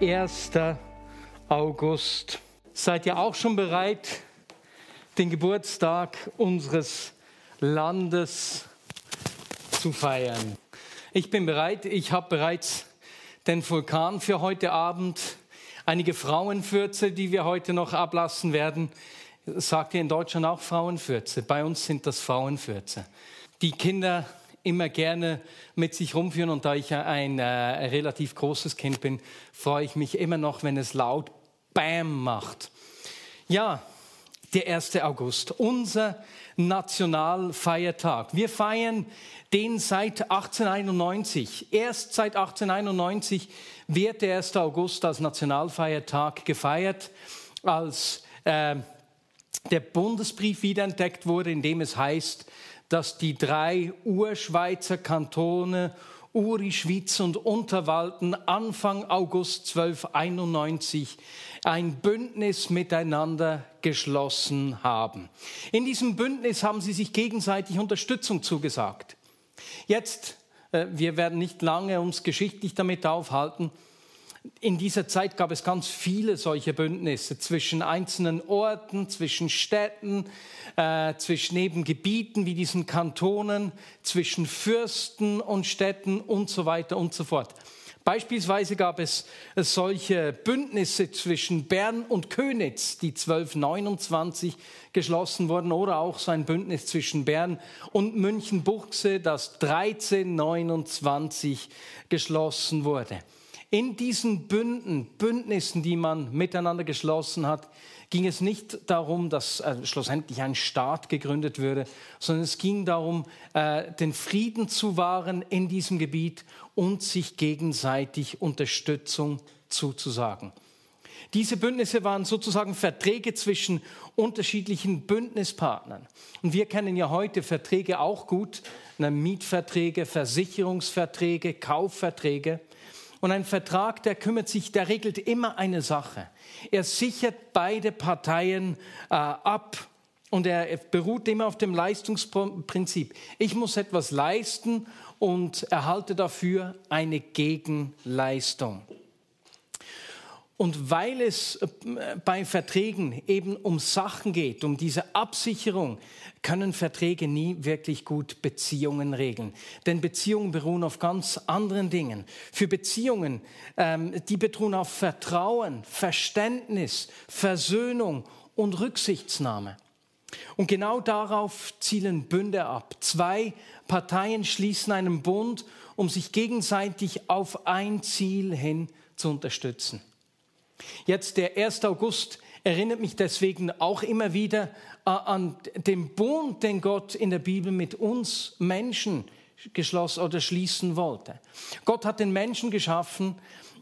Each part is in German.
1. August. Seid ihr auch schon bereit, den Geburtstag unseres Landes zu feiern? Ich bin bereit. Ich habe bereits den Vulkan für heute Abend, einige Frauenfürze, die wir heute noch ablassen werden. Sagt ihr in Deutschland auch Frauenfürze? Bei uns sind das Frauenfürze. Die Kinder immer gerne mit sich rumführen und da ich ja ein äh, relativ großes Kind bin, freue ich mich immer noch, wenn es laut Bam macht. Ja, der 1. August, unser Nationalfeiertag. Wir feiern den seit 1891. Erst seit 1891 wird der 1. August als Nationalfeiertag gefeiert, als äh, der Bundesbrief wiederentdeckt wurde, in dem es heißt, dass die drei Urschweizer Kantone Uri, Schwyz und Unterwalden Anfang August 1291 ein Bündnis miteinander geschlossen haben. In diesem Bündnis haben sie sich gegenseitig Unterstützung zugesagt. Jetzt, äh, wir werden nicht lange uns geschichtlich damit aufhalten, in dieser Zeit gab es ganz viele solche Bündnisse zwischen einzelnen Orten, zwischen Städten, äh, zwischen eben Gebieten wie diesen Kantonen, zwischen Fürsten und Städten und so weiter und so fort. Beispielsweise gab es solche Bündnisse zwischen Bern und Könitz, die 1229 geschlossen wurden, oder auch so ein Bündnis zwischen Bern und München-Buchse, das 1329 geschlossen wurde. In diesen Bünden, Bündnissen, die man miteinander geschlossen hat, ging es nicht darum, dass äh, schlussendlich ein Staat gegründet würde, sondern es ging darum, äh, den Frieden zu wahren in diesem Gebiet und sich gegenseitig Unterstützung zuzusagen. Diese Bündnisse waren sozusagen Verträge zwischen unterschiedlichen Bündnispartnern. Und wir kennen ja heute Verträge auch gut, Mietverträge, Versicherungsverträge, Kaufverträge. Und ein Vertrag, der kümmert sich, der regelt immer eine Sache. Er sichert beide Parteien äh, ab und er beruht immer auf dem Leistungsprinzip. Ich muss etwas leisten und erhalte dafür eine Gegenleistung. Und weil es äh, bei Verträgen eben um Sachen geht, um diese Absicherung, können Verträge nie wirklich gut Beziehungen regeln. Denn Beziehungen beruhen auf ganz anderen Dingen. Für Beziehungen, ähm, die beruhen auf Vertrauen, Verständnis, Versöhnung und Rücksichtsnahme. Und genau darauf zielen Bünde ab. Zwei Parteien schließen einen Bund, um sich gegenseitig auf ein Ziel hin zu unterstützen. Jetzt der 1. August erinnert mich deswegen auch immer wieder äh, an den Bund, den Gott in der Bibel mit uns Menschen geschlossen oder schließen wollte. Gott hat den Menschen geschaffen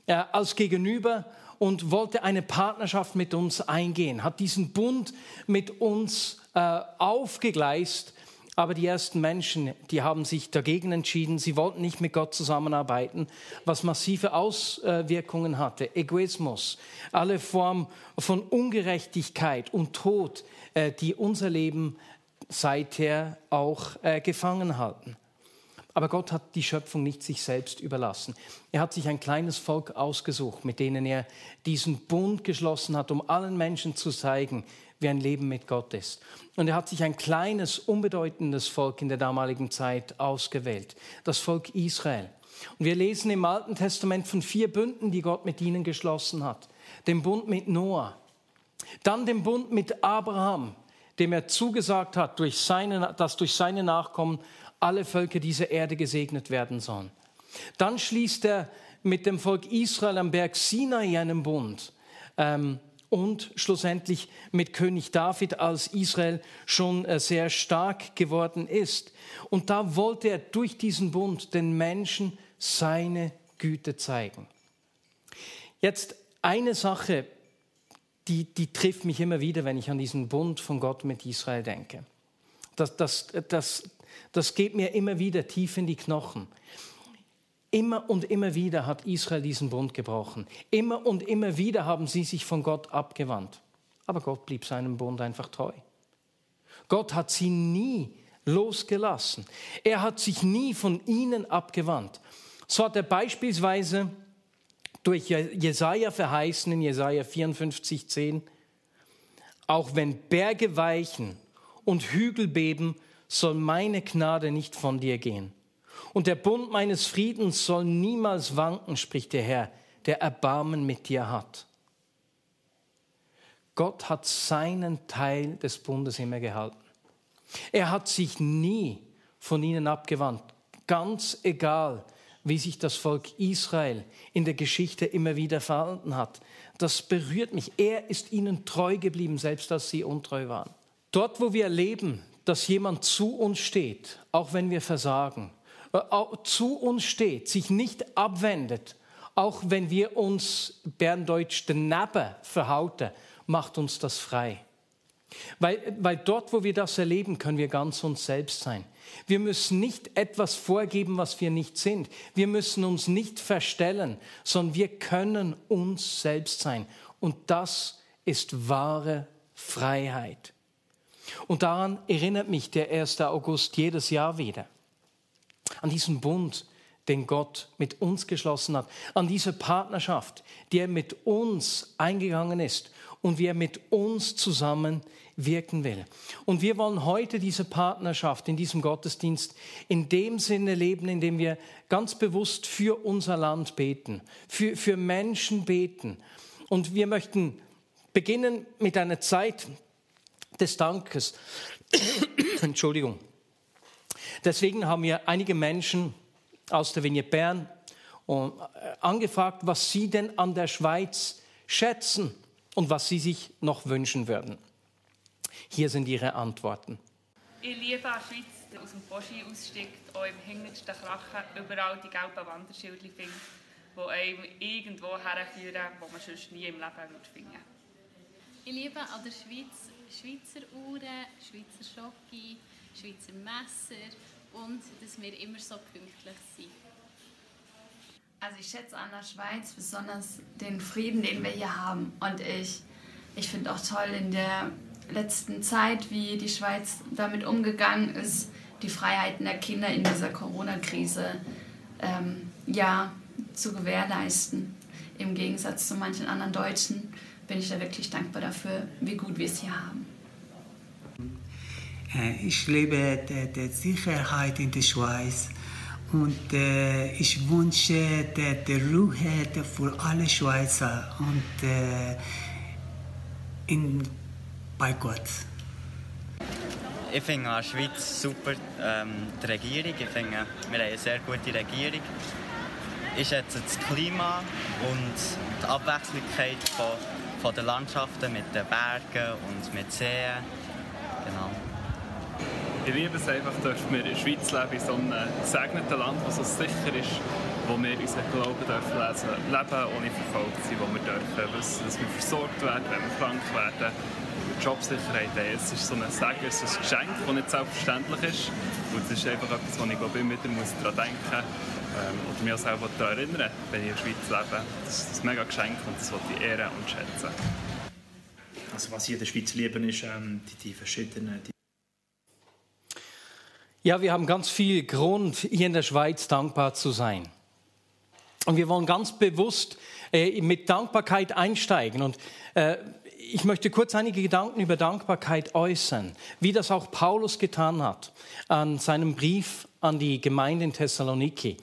äh, als Gegenüber und wollte eine Partnerschaft mit uns eingehen, hat diesen Bund mit uns äh, aufgegleist aber die ersten Menschen, die haben sich dagegen entschieden. Sie wollten nicht mit Gott zusammenarbeiten, was massive Auswirkungen hatte. Egoismus, alle Formen von Ungerechtigkeit und Tod, äh, die unser Leben seither auch äh, gefangen halten. Aber Gott hat die Schöpfung nicht sich selbst überlassen. Er hat sich ein kleines Volk ausgesucht, mit denen er diesen Bund geschlossen hat, um allen Menschen zu zeigen, wie ein Leben mit Gott ist. Und er hat sich ein kleines, unbedeutendes Volk in der damaligen Zeit ausgewählt, das Volk Israel. Und wir lesen im Alten Testament von vier Bünden, die Gott mit ihnen geschlossen hat. Den Bund mit Noah, dann den Bund mit Abraham, dem er zugesagt hat, durch seine, dass durch seine Nachkommen alle Völker dieser Erde gesegnet werden sollen. Dann schließt er mit dem Volk Israel am Berg Sinai einen Bund. Ähm, und schlussendlich mit König David, als Israel schon äh, sehr stark geworden ist. Und da wollte er durch diesen Bund den Menschen seine Güte zeigen. Jetzt eine Sache, die, die trifft mich immer wieder, wenn ich an diesen Bund von Gott mit Israel denke. Das, das, das, das geht mir immer wieder tief in die Knochen. Immer und immer wieder hat Israel diesen Bund gebrochen. Immer und immer wieder haben sie sich von Gott abgewandt. Aber Gott blieb seinem Bund einfach treu. Gott hat sie nie losgelassen. Er hat sich nie von ihnen abgewandt. So hat er beispielsweise durch Jesaja verheißen in Jesaja 54, 10, auch wenn Berge weichen und Hügel beben, soll meine Gnade nicht von dir gehen. Und der Bund meines Friedens soll niemals wanken, spricht der Herr, der Erbarmen mit dir hat. Gott hat seinen Teil des Bundes immer gehalten. Er hat sich nie von ihnen abgewandt, ganz egal, wie sich das Volk Israel in der Geschichte immer wieder verhalten hat. Das berührt mich. Er ist ihnen treu geblieben, selbst als sie untreu waren. Dort, wo wir erleben, dass jemand zu uns steht, auch wenn wir versagen, äh, zu uns steht, sich nicht abwendet, auch wenn wir uns Berndeutsch daneben verhauten, macht uns das frei. Weil, weil dort, wo wir das erleben, können wir ganz uns selbst sein. Wir müssen nicht etwas vorgeben, was wir nicht sind. Wir müssen uns nicht verstellen, sondern wir können uns selbst sein. Und das ist wahre Freiheit. Und daran erinnert mich der 1. August jedes Jahr wieder. An diesen Bund, den Gott mit uns geschlossen hat. An diese Partnerschaft, die er mit uns eingegangen ist und wie er mit uns zusammen wirken will. Und wir wollen heute diese Partnerschaft in diesem Gottesdienst in dem Sinne leben, in dem wir ganz bewusst für unser Land beten, für, für Menschen beten. Und wir möchten beginnen mit einer Zeit des Dankes. Entschuldigung. Deswegen haben wir einige Menschen aus der Vignette Bern äh, angefragt, was sie denn an der Schweiz schätzen und was sie sich noch wünschen würden. Hier sind ihre Antworten. Ich liebe an Schweiz, aus dem Boschi aussteigt, auch im hintersten Krachen überall die gelben Wanderschilder findet, die einem irgendwo herführen, wo man sonst nie im Leben finden Ich liebe an der Schweiz Schweizer Uhren, Schweizer Schocke, Schweizer Messer und dass wir immer so pünktlich sind. Also ich schätze an der Schweiz besonders den Frieden, den wir hier haben. Und ich, ich finde auch toll in der letzten Zeit, wie die Schweiz damit umgegangen ist, die Freiheiten der Kinder in dieser Corona-Krise ähm, ja, zu gewährleisten. Im Gegensatz zu manchen anderen Deutschen bin ich da wirklich dankbar dafür, wie gut wir es hier haben. Äh, ich lebe die Sicherheit in der Schweiz und äh, ich wünsche die Ruhe für alle Schweizer und äh, in bei Gott. Ich finde die Schweiz super, ähm, die Regierung. Ich finde, wir haben eine sehr gute Regierung. Ich schätze das Klima und die Abwechslung von, von den Landschaften mit den Bergen und mit Seen. Genau. Ich liebe es einfach, dass wir in der Schweiz leben, in so einem gesegneten Land, das so sicher ist, wo wir unseren Glauben dürfen lesen, leben, ohne verfolgt zu sein, wo wir dürfen dass wir versorgt werden, wenn wir krank werden Jobsicherheit haben. Es ist so ein Segen, es ist ein Geschenk, das nicht selbstverständlich ist. Und es ist einfach etwas, wo ich immer wieder muss daran denken ähm, oder mich auch selber daran erinnern, wenn ich in der Schweiz lebe. Das ist ein mega Geschenk und das wollte ich ehren und schätzen. Also was ich in der Schweiz liebe, ist ähm, die, die verschiedenen... Die ja, wir haben ganz viel Grund, hier in der Schweiz dankbar zu sein. Und wir wollen ganz bewusst äh, mit Dankbarkeit einsteigen. Und äh, ich möchte kurz einige Gedanken über Dankbarkeit äußern, wie das auch Paulus getan hat an seinem Brief an die Gemeinde in Thessaloniki.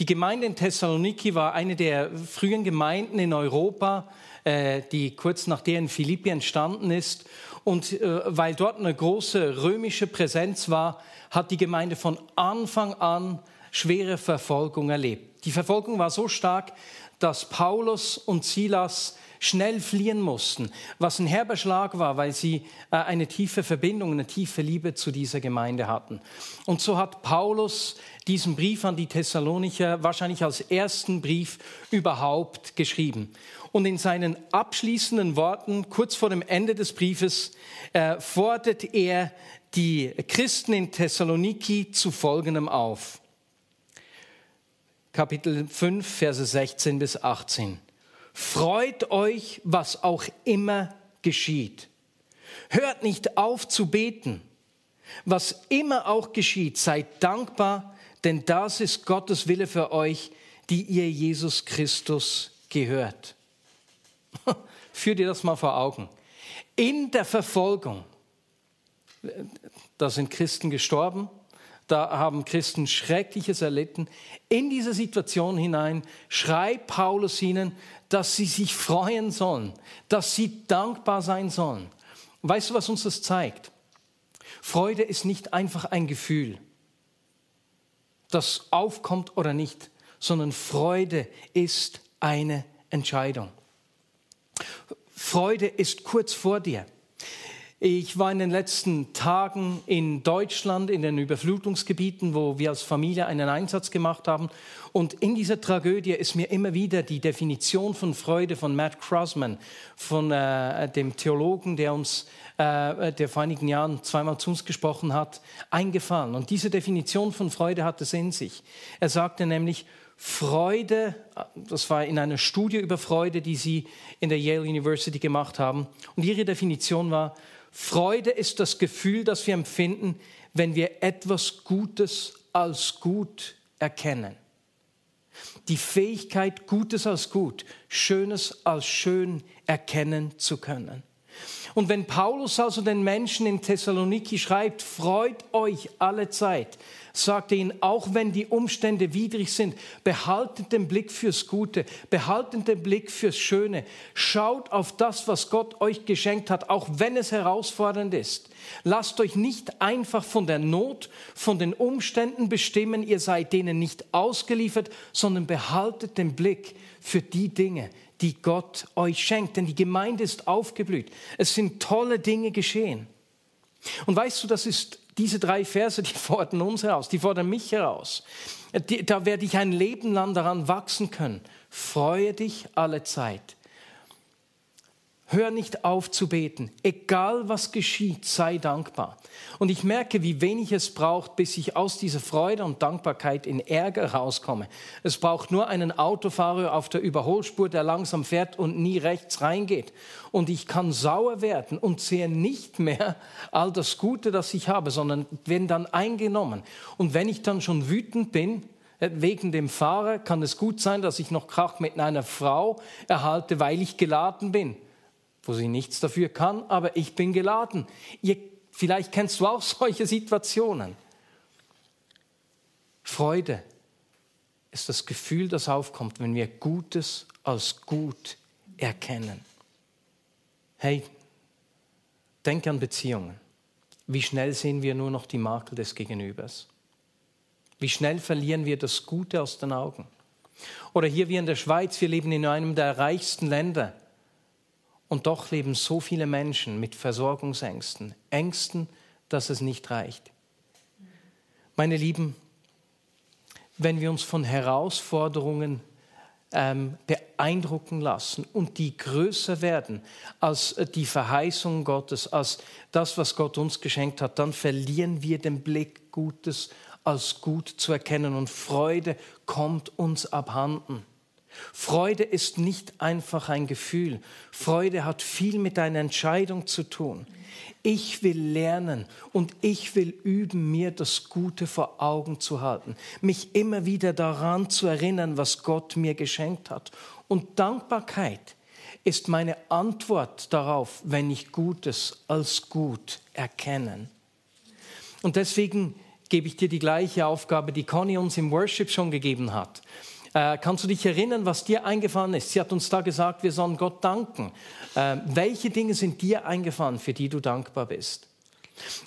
Die Gemeinde in Thessaloniki war eine der frühen Gemeinden in Europa, äh, die kurz nach der in Philippi entstanden ist. Und äh, weil dort eine große römische Präsenz war, hat die Gemeinde von Anfang an schwere Verfolgung erlebt. Die Verfolgung war so stark, dass Paulus und Silas schnell fliehen mussten, was ein herber Schlag war, weil sie äh, eine tiefe Verbindung, eine tiefe Liebe zu dieser Gemeinde hatten. Und so hat Paulus diesen Brief an die Thessalonicher wahrscheinlich als ersten Brief überhaupt geschrieben. Und in seinen abschließenden Worten, kurz vor dem Ende des Briefes, äh, fordert er die Christen in Thessaloniki zu folgendem auf. Kapitel 5, Verse 16 bis 18. Freut euch, was auch immer geschieht. Hört nicht auf zu beten. Was immer auch geschieht, seid dankbar, denn das ist Gottes Wille für euch, die ihr Jesus Christus gehört. Führ dir das mal vor Augen. In der Verfolgung, da sind Christen gestorben, da haben Christen Schreckliches erlitten. In diese Situation hinein schreibt Paulus ihnen, dass sie sich freuen sollen, dass sie dankbar sein sollen. Weißt du, was uns das zeigt? Freude ist nicht einfach ein Gefühl, das aufkommt oder nicht, sondern Freude ist eine Entscheidung. Freude ist kurz vor dir. Ich war in den letzten Tagen in Deutschland, in den Überflutungsgebieten, wo wir als Familie einen Einsatz gemacht haben. Und in dieser Tragödie ist mir immer wieder die Definition von Freude von Matt Crossman, von äh, dem Theologen, der uns, äh, der vor einigen Jahren zweimal zu uns gesprochen hat, eingefallen. Und diese Definition von Freude hat es in sich. Er sagte nämlich, Freude, das war in einer Studie über Freude, die sie in der Yale University gemacht haben. Und ihre Definition war, Freude ist das Gefühl, das wir empfinden, wenn wir etwas Gutes als gut erkennen. Die Fähigkeit, Gutes als gut, Schönes als schön erkennen zu können. Und wenn Paulus also den Menschen in Thessaloniki schreibt, freut euch alle Zeit, sagte ihnen, auch wenn die Umstände widrig sind, behaltet den Blick fürs Gute, behaltet den Blick fürs Schöne, schaut auf das, was Gott euch geschenkt hat, auch wenn es herausfordernd ist. Lasst euch nicht einfach von der Not, von den Umständen bestimmen, ihr seid denen nicht ausgeliefert, sondern behaltet den Blick für die Dinge, die Gott euch schenkt. Denn die Gemeinde ist aufgeblüht. Es sind tolle Dinge geschehen. Und weißt du, das ist diese drei Verse, die fordern uns heraus, die fordern mich heraus. Da werde ich ein Leben lang daran wachsen können. Freue dich alle Zeit. Hör nicht auf zu beten. Egal was geschieht, sei dankbar. Und ich merke, wie wenig es braucht, bis ich aus dieser Freude und Dankbarkeit in Ärger rauskomme. Es braucht nur einen Autofahrer auf der Überholspur, der langsam fährt und nie rechts reingeht. Und ich kann sauer werden und sehe nicht mehr all das Gute, das ich habe, sondern bin dann eingenommen. Und wenn ich dann schon wütend bin, äh, wegen dem Fahrer kann es gut sein, dass ich noch Krach mit einer Frau erhalte, weil ich geladen bin wo sie nichts dafür kann, aber ich bin geladen. Ihr, vielleicht kennst du auch solche Situationen. Freude ist das Gefühl, das aufkommt, wenn wir Gutes als gut erkennen. Hey, denk an Beziehungen. Wie schnell sehen wir nur noch die Makel des Gegenübers? Wie schnell verlieren wir das Gute aus den Augen? Oder hier wie in der Schweiz, wir leben in einem der reichsten Länder. Und doch leben so viele Menschen mit Versorgungsängsten, Ängsten, dass es nicht reicht. Meine Lieben, wenn wir uns von Herausforderungen ähm, beeindrucken lassen und die größer werden als die Verheißung Gottes, als das, was Gott uns geschenkt hat, dann verlieren wir den Blick, Gutes als gut zu erkennen und Freude kommt uns abhanden. Freude ist nicht einfach ein Gefühl. Freude hat viel mit einer Entscheidung zu tun. Ich will lernen und ich will üben, mir das Gute vor Augen zu halten, mich immer wieder daran zu erinnern, was Gott mir geschenkt hat. Und Dankbarkeit ist meine Antwort darauf, wenn ich Gutes als gut erkennen. Und deswegen gebe ich dir die gleiche Aufgabe, die Conny uns im Worship schon gegeben hat. Äh, kannst du dich erinnern, was dir eingefallen ist? Sie hat uns da gesagt, wir sollen Gott danken. Äh, welche Dinge sind dir eingefallen, für die du dankbar bist?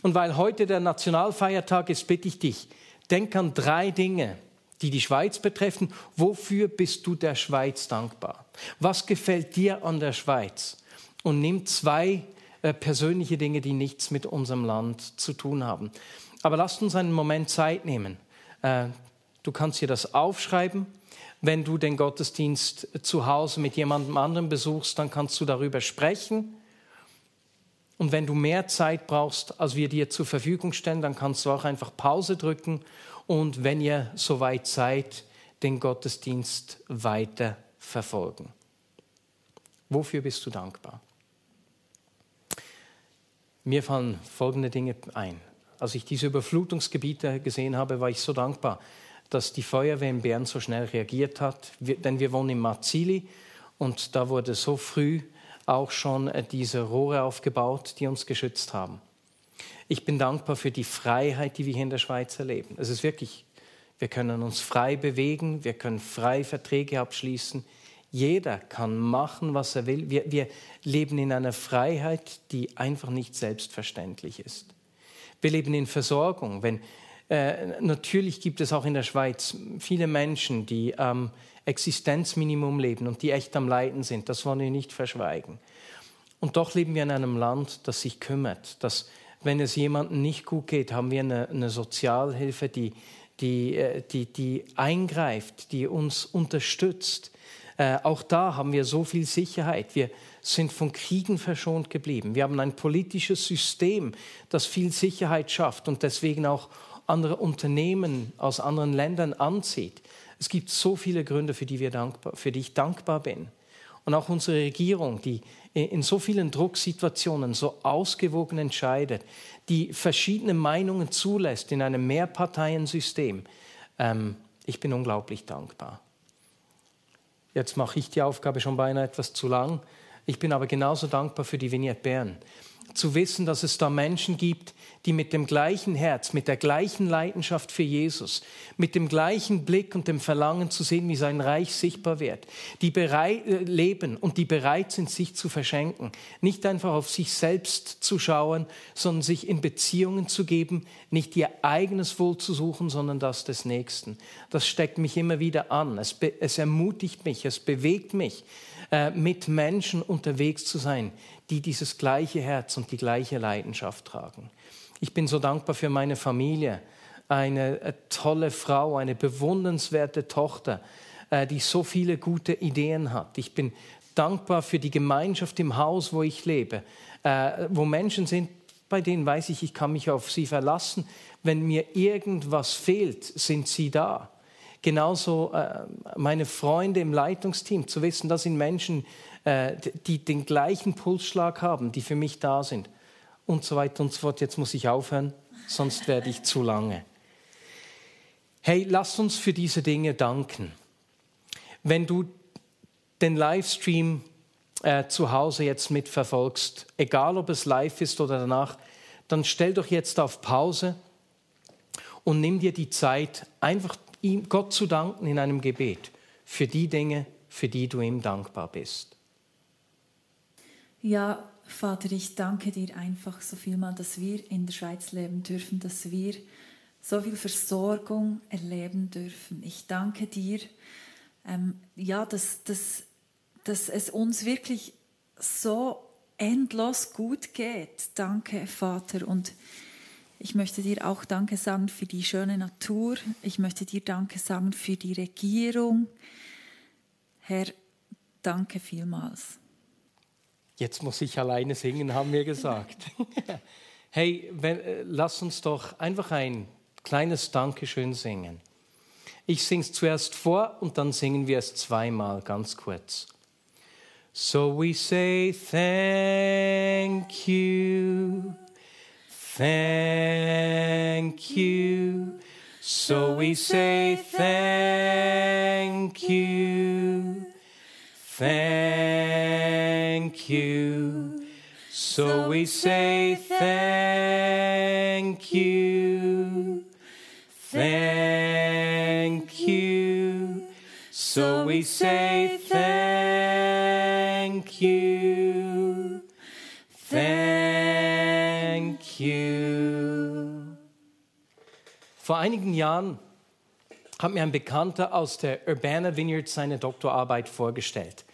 Und weil heute der Nationalfeiertag ist, bitte ich dich, denk an drei Dinge, die die Schweiz betreffen. Wofür bist du der Schweiz dankbar? Was gefällt dir an der Schweiz? Und nimm zwei äh, persönliche Dinge, die nichts mit unserem Land zu tun haben. Aber lasst uns einen Moment Zeit nehmen. Äh, du kannst dir das aufschreiben. Wenn du den Gottesdienst zu Hause mit jemandem anderen besuchst, dann kannst du darüber sprechen. Und wenn du mehr Zeit brauchst, als wir dir zur Verfügung stellen, dann kannst du auch einfach Pause drücken und wenn ihr soweit seid, den Gottesdienst weiter verfolgen. Wofür bist du dankbar? Mir fallen folgende Dinge ein. Als ich diese Überflutungsgebiete gesehen habe, war ich so dankbar, dass die Feuerwehr in Bern so schnell reagiert hat, denn wir wohnen in Marzili und da wurde so früh auch schon äh, diese Rohre aufgebaut, die uns geschützt haben. Ich bin dankbar für die Freiheit, die wir hier in der Schweiz erleben. Es ist wirklich, wir können uns frei bewegen, wir können frei Verträge abschließen. Jeder kann machen, was er will. Wir, wir leben in einer Freiheit, die einfach nicht selbstverständlich ist. Wir leben in Versorgung. Wenn, äh, natürlich gibt es auch in der Schweiz viele Menschen, die am Existenzminimum leben und die echt am Leiden sind. Das wollen wir nicht verschweigen. Und doch leben wir in einem Land, das sich kümmert, das wenn es jemandem nicht gut geht, haben wir eine, eine Sozialhilfe, die, die, äh, die, die eingreift, die uns unterstützt. Äh, auch da haben wir so viel Sicherheit. Wir sind von Kriegen verschont geblieben. Wir haben ein politisches System, das viel Sicherheit schafft und deswegen auch andere Unternehmen aus anderen Ländern anzieht. Es gibt so viele Gründe, für die, wir dankbar, für die ich dankbar bin. Und auch unsere Regierung, die in so vielen Drucksituationen so ausgewogen entscheidet, die verschiedene Meinungen zulässt in einem Mehrparteiensystem. Ähm, ich bin unglaublich dankbar. Jetzt mache ich die Aufgabe schon beinahe etwas zu lang. Ich bin aber genauso dankbar für die Vignette Bern. Zu wissen, dass es da Menschen gibt, die mit dem gleichen Herz, mit der gleichen Leidenschaft für Jesus, mit dem gleichen Blick und dem Verlangen zu sehen, wie sein Reich sichtbar wird, die bereit, äh, leben und die bereit sind, sich zu verschenken, nicht einfach auf sich selbst zu schauen, sondern sich in Beziehungen zu geben, nicht ihr eigenes Wohl zu suchen, sondern das des Nächsten. Das steckt mich immer wieder an. Es, es ermutigt mich, es bewegt mich, äh, mit Menschen unterwegs zu sein, die dieses gleiche Herz und die gleiche Leidenschaft tragen. Ich bin so dankbar für meine Familie, eine äh, tolle Frau, eine bewundernswerte Tochter, äh, die so viele gute Ideen hat. Ich bin dankbar für die Gemeinschaft im Haus, wo ich lebe, wo Menschen sind, bei denen weiß ich, ich kann mich auf sie verlassen. Wenn mir irgendwas fehlt, sind sie da. Genauso meine Freunde im Leitungsteam, zu wissen, das sind Menschen, die den gleichen Pulsschlag haben, die für mich da sind und so weiter und so fort. Jetzt muss ich aufhören, sonst werde ich zu lange. Hey, lass uns für diese Dinge danken. Wenn du den Livestream äh, zu Hause jetzt mitverfolgst, egal ob es live ist oder danach, dann stell doch jetzt auf Pause und nimm dir die Zeit, einfach ihm, Gott zu danken in einem Gebet für die Dinge, für die du ihm dankbar bist. Ja, Vater, ich danke dir einfach so viel mal, dass wir in der Schweiz leben dürfen, dass wir so viel Versorgung erleben dürfen. Ich danke dir, ähm, ja, dass, dass, dass es uns wirklich so endlos gut geht. Danke, Vater. Und ich möchte dir auch Danke sagen für die schöne Natur. Ich möchte dir Danke sagen für die Regierung. Herr, danke vielmals. Jetzt muss ich alleine singen, haben wir gesagt. hey, wenn, äh, lass uns doch einfach ein kleines Dankeschön singen. Ich singe es zuerst vor und dann singen wir es zweimal, ganz kurz. So we say thank you, thank you. So we say thank you, thank you. So we say thank you, thank you. So we say thank you, Vor einigen Jahren hat mir ein Bekannter aus der Urbana Vineyard seine Doktorarbeit vorgestellt.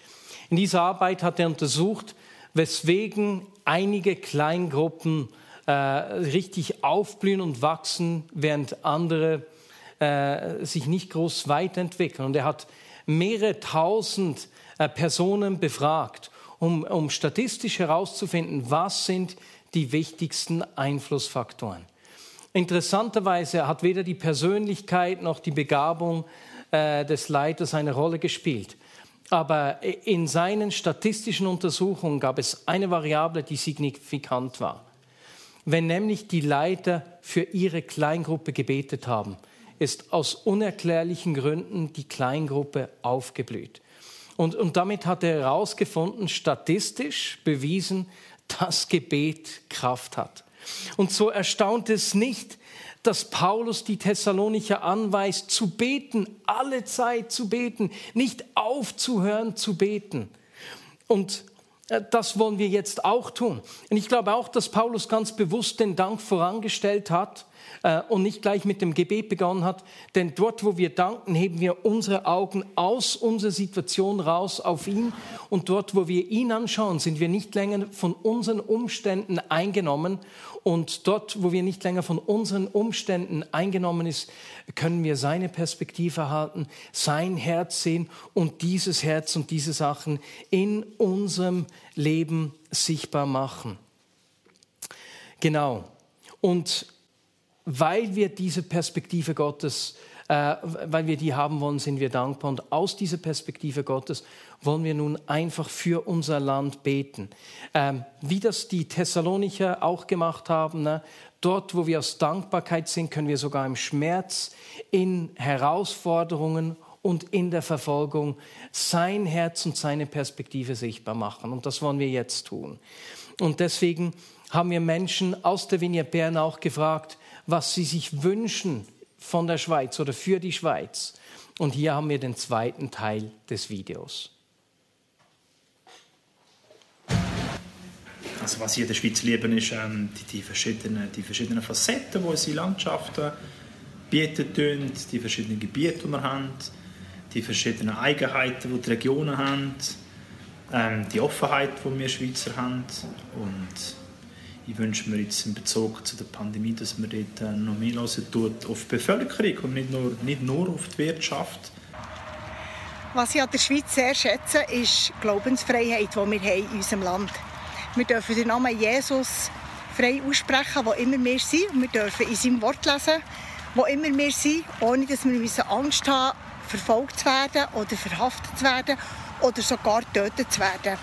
In dieser Arbeit hat er untersucht, weswegen einige Kleingruppen äh, richtig aufblühen und wachsen, während andere äh, sich nicht groß weiterentwickeln. Und er hat mehrere tausend äh, Personen befragt, um, um statistisch herauszufinden, was sind die wichtigsten Einflussfaktoren. Interessanterweise hat weder die Persönlichkeit noch die Begabung äh, des Leiters eine Rolle gespielt. Aber in seinen statistischen Untersuchungen gab es eine Variable, die signifikant war. Wenn nämlich die Leiter für ihre Kleingruppe gebetet haben, ist aus unerklärlichen Gründen die Kleingruppe aufgeblüht. Und, und damit hat er herausgefunden, statistisch bewiesen, dass Gebet Kraft hat. Und so erstaunt es nicht, dass Paulus die Thessalonicher anweist, zu beten, alle Zeit zu beten, nicht aufzuhören zu beten. Und äh, das wollen wir jetzt auch tun. Und ich glaube auch, dass Paulus ganz bewusst den Dank vorangestellt hat äh, und nicht gleich mit dem Gebet begonnen hat. Denn dort, wo wir danken, heben wir unsere Augen aus unserer Situation raus auf ihn. Und dort, wo wir ihn anschauen, sind wir nicht länger von unseren Umständen eingenommen. Und dort, wo wir nicht länger von unseren Umständen eingenommen ist, können wir seine Perspektive erhalten, sein Herz sehen und dieses Herz und diese Sachen in unserem Leben sichtbar machen. Genau. Und weil wir diese Perspektive Gottes, äh, weil wir die haben wollen, sind wir dankbar. Und aus dieser Perspektive Gottes wollen wir nun einfach für unser Land beten. Ähm, wie das die Thessalonicher auch gemacht haben, ne? dort, wo wir aus Dankbarkeit sind, können wir sogar im Schmerz, in Herausforderungen und in der Verfolgung sein Herz und seine Perspektive sichtbar machen. Und das wollen wir jetzt tun. Und deswegen haben wir Menschen aus der Vignette Bern auch gefragt, was sie sich wünschen von der Schweiz oder für die Schweiz. Und hier haben wir den zweiten Teil des Videos. Also was hier in der Schweiz lieben, ist ähm, die, die, verschiedenen, die verschiedenen Facetten, die unsere Landschaften bieten die verschiedenen Gebiete, die wir haben, die verschiedenen Eigenheiten, die die Regionen haben, ähm, die Offenheit, die wir Schweizer haben und ich wünsche mir jetzt in Bezug zu der Pandemie, dass man dort äh, noch mehr hören tut auf die Bevölkerung und nicht nur, nicht nur auf die Wirtschaft. Was ich an der Schweiz sehr schätze, ist die Glaubensfreiheit, die wir haben in unserem Land. Wir dürfen den Namen Jesus frei aussprechen, wo immer wir sind. Wir dürfen in seinem Wort lesen, wo immer wir sind, ohne dass wir Angst haben, verfolgt zu werden oder verhaftet zu werden oder sogar getötet zu werden.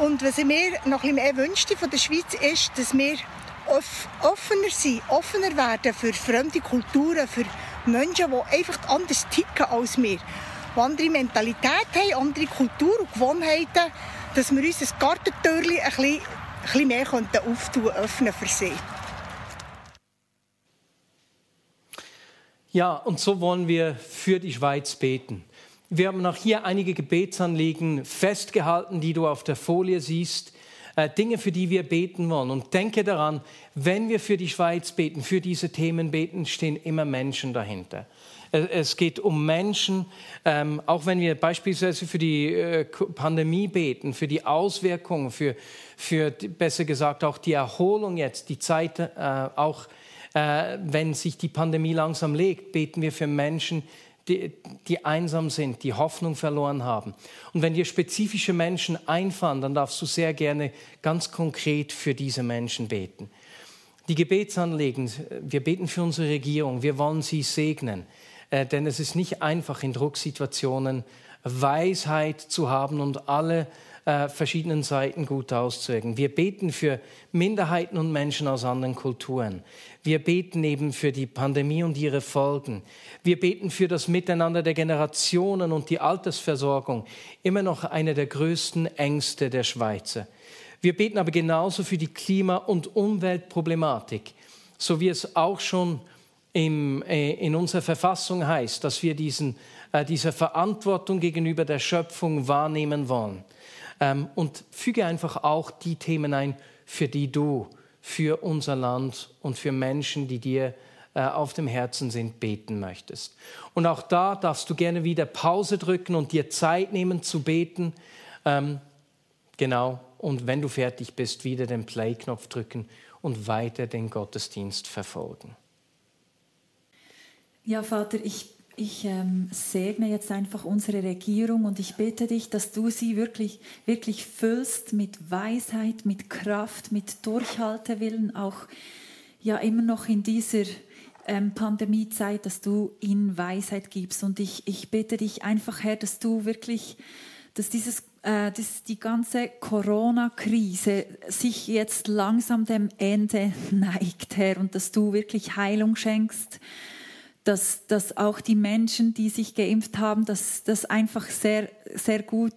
Und was ich mir noch ein mehr wünschte von der Schweiz ist, dass wir offener sind, offener werden für fremde Kulturen, für Menschen, die einfach anders ticken als wir, die andere Mentalität haben, andere Kultur und Gewohnheiten, dass wir unser Gartentürchen ein bisschen, ein bisschen mehr auftun, öffnen für sie. Ja, und so wollen wir für die Schweiz beten. Wir haben auch hier einige Gebetsanliegen festgehalten, die du auf der Folie siehst. Äh, Dinge, für die wir beten wollen. Und denke daran, wenn wir für die Schweiz beten, für diese Themen beten, stehen immer Menschen dahinter. Es geht um Menschen, ähm, auch wenn wir beispielsweise für die äh, Pandemie beten, für die Auswirkungen, für, für besser gesagt auch die Erholung jetzt, die Zeit, äh, auch wenn sich die Pandemie langsam legt, beten wir für Menschen, die, die einsam sind, die Hoffnung verloren haben. Und wenn dir spezifische Menschen einfallen, dann darfst du sehr gerne ganz konkret für diese Menschen beten. Die Gebetsanliegen, wir beten für unsere Regierung, wir wollen sie segnen, äh, denn es ist nicht einfach in Drucksituationen Weisheit zu haben und alle äh, verschiedenen Seiten gut auszuwirken. Wir beten für Minderheiten und Menschen aus anderen Kulturen. Wir beten eben für die Pandemie und ihre Folgen. Wir beten für das Miteinander der Generationen und die Altersversorgung. Immer noch eine der größten Ängste der Schweizer. Wir beten aber genauso für die Klima- und Umweltproblematik, so wie es auch schon im, äh, in unserer Verfassung heißt, dass wir diesen, äh, diese Verantwortung gegenüber der Schöpfung wahrnehmen wollen. Ähm, und füge einfach auch die Themen ein, für die du, für unser Land und für Menschen, die dir äh, auf dem Herzen sind, beten möchtest. Und auch da darfst du gerne wieder Pause drücken und dir Zeit nehmen zu beten. Ähm, genau. Und wenn du fertig bist, wieder den Play-Knopf drücken und weiter den Gottesdienst verfolgen. Ja, Vater, ich, ich ähm, segne jetzt einfach unsere Regierung und ich bitte dich, dass du sie wirklich, wirklich füllst mit Weisheit, mit Kraft, mit Durchhaltewillen, auch ja immer noch in dieser ähm, Pandemiezeit, dass du ihnen Weisheit gibst. Und ich, ich bitte dich einfach, Herr, dass du wirklich, dass dieses äh, dass die ganze Corona-Krise sich jetzt langsam dem Ende neigt, Herr, und dass du wirklich Heilung schenkst, dass, dass auch die Menschen, die sich geimpft haben, dass das einfach sehr, sehr gut,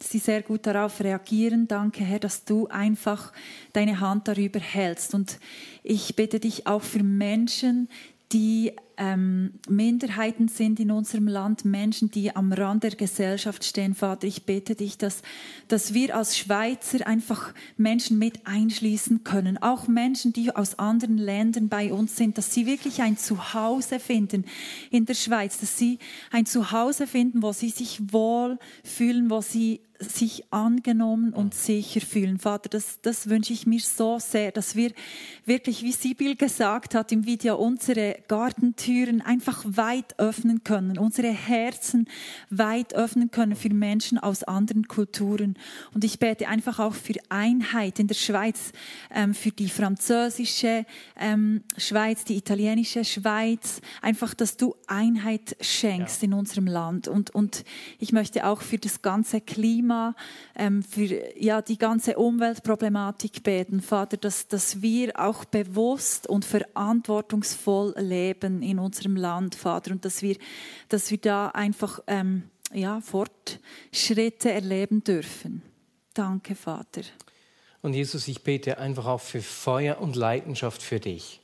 sie sehr gut darauf reagieren. Danke, Herr, dass du einfach deine Hand darüber hältst. Und ich bitte dich auch für Menschen, die ähm, Minderheiten sind in unserem Land, Menschen, die am Rand der Gesellschaft stehen. Vater, ich bete dich, dass, dass wir als Schweizer einfach Menschen mit einschließen können. Auch Menschen, die aus anderen Ländern bei uns sind, dass sie wirklich ein Zuhause finden in der Schweiz, dass sie ein Zuhause finden, wo sie sich wohl fühlen, wo sie sich angenommen und sicher fühlen. Vater, das, das wünsche ich mir so sehr, dass wir wirklich, wie Sibyl gesagt hat im Video, unsere Gartentüren einfach weit öffnen können, unsere Herzen weit öffnen können für Menschen aus anderen Kulturen. Und ich bete einfach auch für Einheit in der Schweiz, ähm, für die französische ähm, Schweiz, die italienische Schweiz, einfach, dass du Einheit schenkst ja. in unserem Land. Und, und ich möchte auch für das ganze Klima Klima, ähm, für ja, die ganze Umweltproblematik beten, Vater, dass, dass wir auch bewusst und verantwortungsvoll leben in unserem Land, Vater, und dass wir, dass wir da einfach ähm, ja, Fortschritte erleben dürfen. Danke, Vater. Und Jesus, ich bete einfach auch für Feuer und Leidenschaft für dich.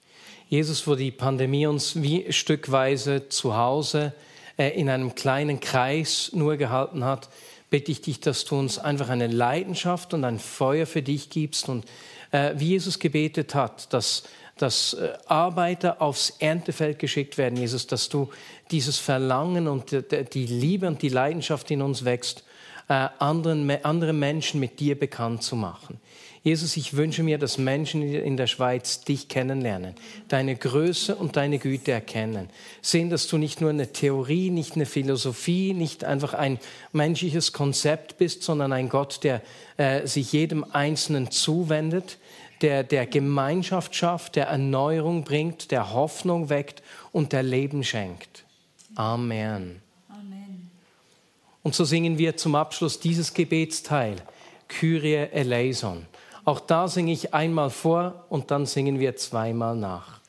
Jesus, wo die Pandemie uns wie stückweise zu Hause äh, in einem kleinen Kreis nur gehalten hat, bitte ich dich, dass du uns einfach eine Leidenschaft und ein Feuer für dich gibst und äh, wie Jesus gebetet hat, dass, dass äh, Arbeiter aufs Erntefeld geschickt werden, Jesus, dass du dieses Verlangen und die Liebe und die Leidenschaft in uns wächst, äh, anderen, andere Menschen mit dir bekannt zu machen. Jesus, ich wünsche mir, dass Menschen in der Schweiz dich kennenlernen, deine Größe und deine Güte erkennen. Sehen, dass du nicht nur eine Theorie, nicht eine Philosophie, nicht einfach ein menschliches Konzept bist, sondern ein Gott, der äh, sich jedem Einzelnen zuwendet, der, der Gemeinschaft schafft, der Erneuerung bringt, der Hoffnung weckt und der Leben schenkt. Amen. Amen. Und so singen wir zum Abschluss dieses Gebetsteil, Kyrie eleison. Auch da singe ich einmal vor und dann singen wir zweimal nach.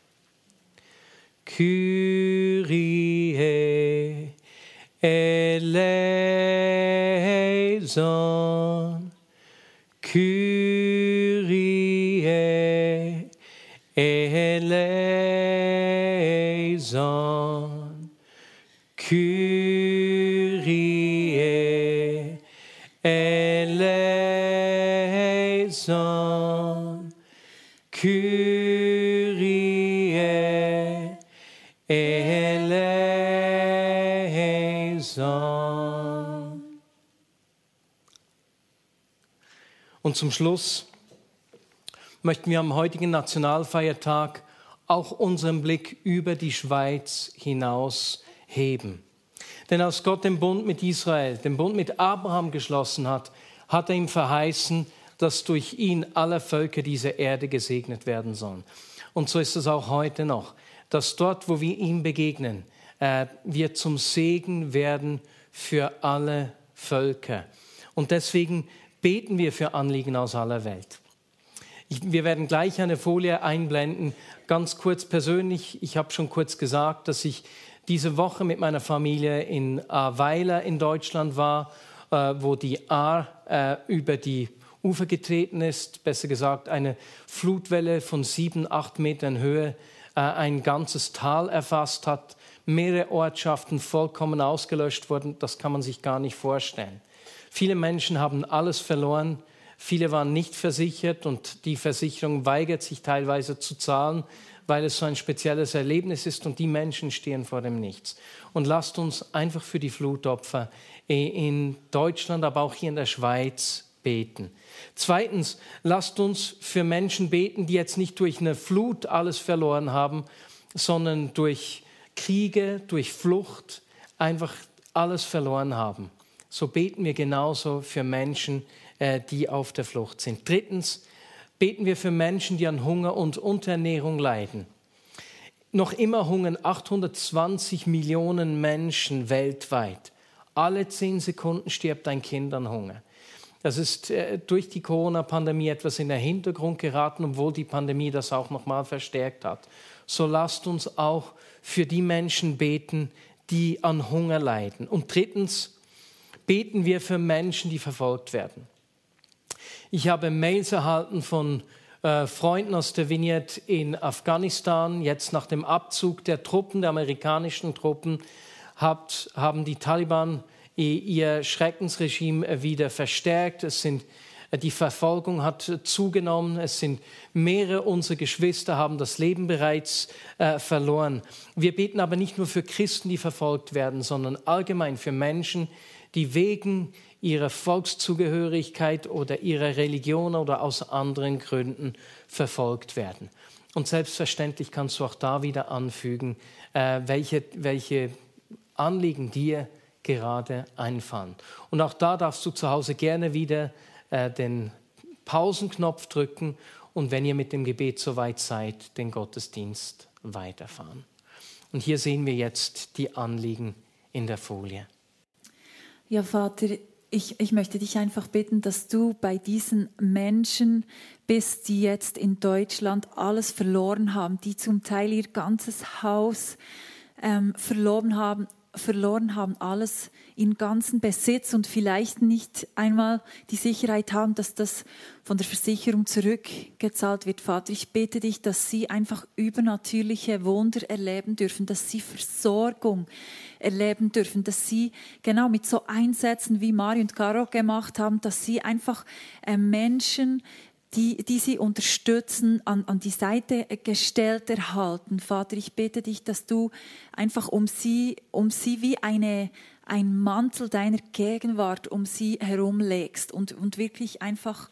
Kyrie eleison. Kyrie eleison. Und zum Schluss möchten wir am heutigen Nationalfeiertag auch unseren Blick über die Schweiz hinaus heben. Denn als Gott den Bund mit Israel, den Bund mit Abraham geschlossen hat, hat er ihm verheißen, dass durch ihn alle Völker dieser Erde gesegnet werden sollen. Und so ist es auch heute noch, dass dort, wo wir ihm begegnen, äh, wir zum Segen werden für alle Völker. Und deswegen beten wir für Anliegen aus aller Welt. Wir werden gleich eine Folie einblenden. Ganz kurz persönlich, ich habe schon kurz gesagt, dass ich diese Woche mit meiner Familie in Weiler in Deutschland war, äh, wo die Ahr äh, über die Ufer getreten ist, besser gesagt eine Flutwelle von sieben, acht Metern Höhe ein ganzes Tal erfasst hat, mehrere Ortschaften vollkommen ausgelöscht wurden, das kann man sich gar nicht vorstellen. Viele Menschen haben alles verloren, viele waren nicht versichert und die Versicherung weigert sich teilweise zu zahlen, weil es so ein spezielles Erlebnis ist und die Menschen stehen vor dem Nichts. Und lasst uns einfach für die Flutopfer in Deutschland, aber auch hier in der Schweiz beten. Zweitens, lasst uns für Menschen beten, die jetzt nicht durch eine Flut alles verloren haben, sondern durch Kriege, durch Flucht einfach alles verloren haben. So beten wir genauso für Menschen, äh, die auf der Flucht sind. Drittens, beten wir für Menschen, die an Hunger und Unterernährung leiden. Noch immer hungern 820 Millionen Menschen weltweit. Alle zehn Sekunden stirbt ein Kind an Hunger. Das ist äh, durch die Corona-Pandemie etwas in den Hintergrund geraten, obwohl die Pandemie das auch nochmal verstärkt hat. So lasst uns auch für die Menschen beten, die an Hunger leiden. Und drittens beten wir für Menschen, die verfolgt werden. Ich habe Mails erhalten von äh, Freunden aus der Vignette in Afghanistan. Jetzt nach dem Abzug der Truppen, der amerikanischen Truppen, hat, haben die Taliban ihr Schreckensregime wieder verstärkt. Es sind, die Verfolgung hat zugenommen. Es sind mehrere unserer Geschwister haben das Leben bereits äh, verloren. Wir beten aber nicht nur für Christen, die verfolgt werden, sondern allgemein für Menschen, die wegen ihrer Volkszugehörigkeit oder ihrer Religion oder aus anderen Gründen verfolgt werden. Und selbstverständlich kannst du auch da wieder anfügen, äh, welche, welche Anliegen dir gerade einfallen. Und auch da darfst du zu Hause gerne wieder äh, den Pausenknopf drücken und wenn ihr mit dem Gebet soweit seid, den Gottesdienst weiterfahren. Und hier sehen wir jetzt die Anliegen in der Folie. Ja, Vater, ich, ich möchte dich einfach bitten, dass du bei diesen Menschen bist, die jetzt in Deutschland alles verloren haben, die zum Teil ihr ganzes Haus ähm, verloren haben, verloren haben, alles in ganzen Besitz und vielleicht nicht einmal die Sicherheit haben, dass das von der Versicherung zurückgezahlt wird. Vater, ich bete dich, dass sie einfach übernatürliche Wunder erleben dürfen, dass sie Versorgung erleben dürfen, dass sie genau mit so Einsätzen, wie Mari und Caro gemacht haben, dass sie einfach äh, Menschen die, die sie unterstützen, an, an die Seite gestellt erhalten. Vater, ich bete dich, dass du einfach um sie, um sie wie eine, ein Mantel deiner Gegenwart um sie herumlegst und, und wirklich einfach,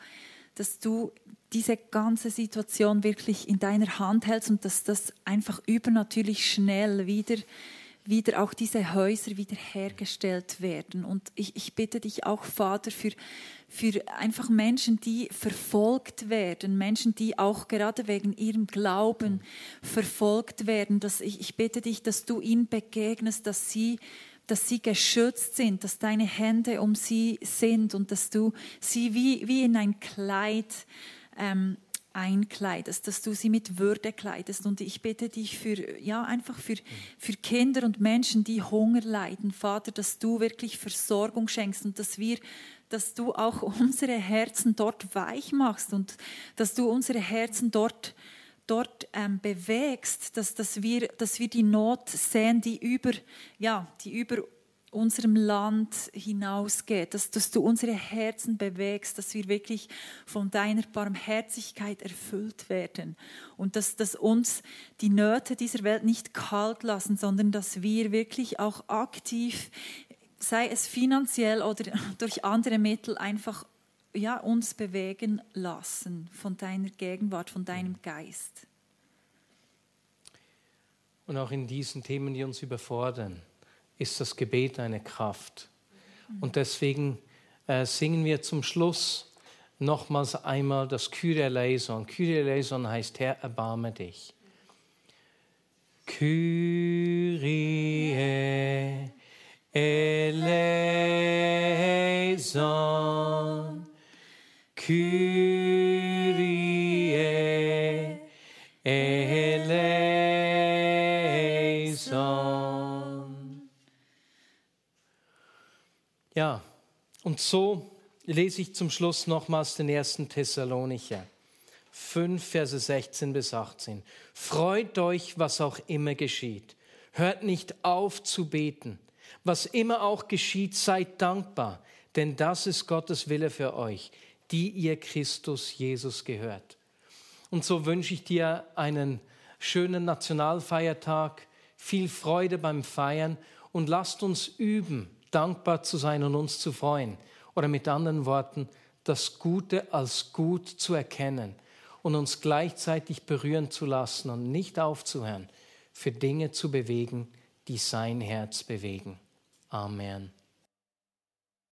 dass du diese ganze Situation wirklich in deiner Hand hältst und dass das einfach übernatürlich schnell wieder wieder auch diese Häuser wiederhergestellt werden. Und ich, ich bitte dich auch, Vater, für, für einfach Menschen, die verfolgt werden, Menschen, die auch gerade wegen ihrem Glauben verfolgt werden. Dass ich, ich bitte dich, dass du ihnen begegnest, dass sie dass sie geschützt sind, dass deine Hände um sie sind und dass du sie wie, wie in ein Kleid ähm, einkleidest, dass du sie mit Würde kleidest. Und ich bitte dich für, ja, einfach für, für Kinder und Menschen, die Hunger leiden, Vater, dass du wirklich Versorgung schenkst und dass wir dass du auch unsere Herzen dort weich machst und dass du unsere Herzen dort, dort ähm, bewegst, dass, dass, wir, dass wir die Not sehen, die über, ja, die über unserem Land hinausgeht, dass, dass du unsere Herzen bewegst, dass wir wirklich von deiner Barmherzigkeit erfüllt werden und dass, dass uns die Nöte dieser Welt nicht kalt lassen, sondern dass wir wirklich auch aktiv, sei es finanziell oder durch andere Mittel, einfach ja, uns bewegen lassen von deiner Gegenwart, von deinem Geist. Und auch in diesen Themen, die uns überfordern ist das Gebet eine Kraft. Und deswegen äh, singen wir zum Schluss nochmals einmal das Kyrie eleison. Kyrie eleison heißt Herr, erbarme dich. Kyrie eleison. Kyrie und so lese ich zum Schluss nochmals den ersten Thessalonicher. 5, Verse 16 bis 18. Freut euch, was auch immer geschieht. Hört nicht auf zu beten. Was immer auch geschieht, seid dankbar, denn das ist Gottes Wille für euch, die ihr Christus Jesus gehört. Und so wünsche ich dir einen schönen Nationalfeiertag, viel Freude beim Feiern und lasst uns üben, dankbar zu sein und uns zu freuen. Oder mit anderen Worten, das Gute als gut zu erkennen und uns gleichzeitig berühren zu lassen und nicht aufzuhören, für Dinge zu bewegen, die sein Herz bewegen. Amen.